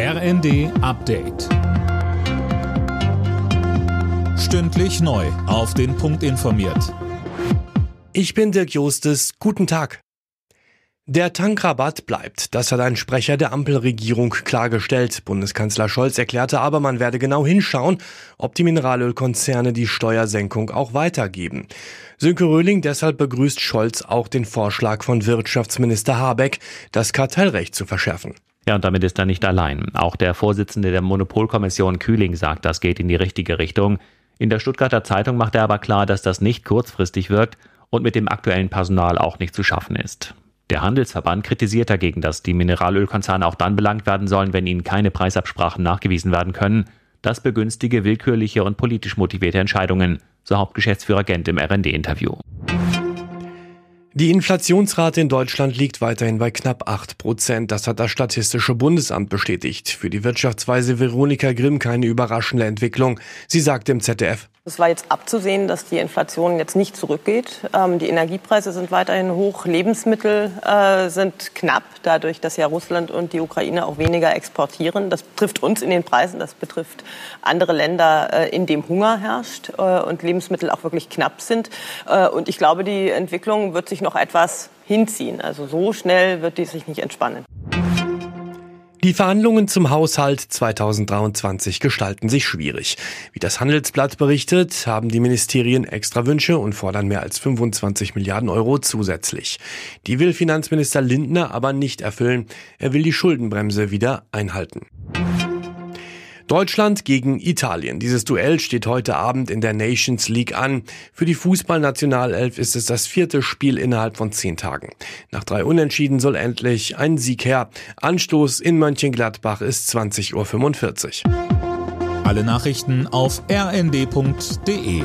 RND Update. Stündlich neu. Auf den Punkt informiert. Ich bin Dirk Jostes. Guten Tag. Der Tankrabatt bleibt. Das hat ein Sprecher der Ampelregierung klargestellt. Bundeskanzler Scholz erklärte aber, man werde genau hinschauen, ob die Mineralölkonzerne die Steuersenkung auch weitergeben. Sönke Röhling deshalb begrüßt Scholz auch den Vorschlag von Wirtschaftsminister Habeck, das Kartellrecht zu verschärfen. Ja, und damit ist er nicht allein. Auch der Vorsitzende der Monopolkommission Kühling sagt, das geht in die richtige Richtung. In der Stuttgarter Zeitung macht er aber klar, dass das nicht kurzfristig wirkt und mit dem aktuellen Personal auch nicht zu schaffen ist. Der Handelsverband kritisiert dagegen, dass die Mineralölkonzerne auch dann belangt werden sollen, wenn ihnen keine Preisabsprachen nachgewiesen werden können. Das begünstige willkürliche und politisch motivierte Entscheidungen, so Hauptgeschäftsführer Gent im RND-Interview. Die Inflationsrate in Deutschland liegt weiterhin bei knapp 8 Prozent. Das hat das Statistische Bundesamt bestätigt. Für die Wirtschaftsweise Veronika Grimm keine überraschende Entwicklung. Sie sagte im ZDF. Es war jetzt abzusehen, dass die Inflation jetzt nicht zurückgeht. Ähm, die Energiepreise sind weiterhin hoch, Lebensmittel äh, sind knapp, dadurch, dass ja Russland und die Ukraine auch weniger exportieren. Das trifft uns in den Preisen, das betrifft andere Länder, äh, in dem Hunger herrscht äh, und Lebensmittel auch wirklich knapp sind. Äh, und ich glaube, die Entwicklung wird sich noch etwas hinziehen. Also so schnell wird die sich nicht entspannen. Die Verhandlungen zum Haushalt 2023 gestalten sich schwierig. Wie das Handelsblatt berichtet, haben die Ministerien extra Wünsche und fordern mehr als 25 Milliarden Euro zusätzlich. Die will Finanzminister Lindner aber nicht erfüllen. Er will die Schuldenbremse wieder einhalten. Deutschland gegen Italien. Dieses Duell steht heute Abend in der Nations League an. Für die Fußballnationalelf ist es das vierte Spiel innerhalb von zehn Tagen. Nach drei Unentschieden soll endlich ein Sieg her. Anstoß in Mönchengladbach ist 20.45 Uhr. Alle Nachrichten auf rnd.de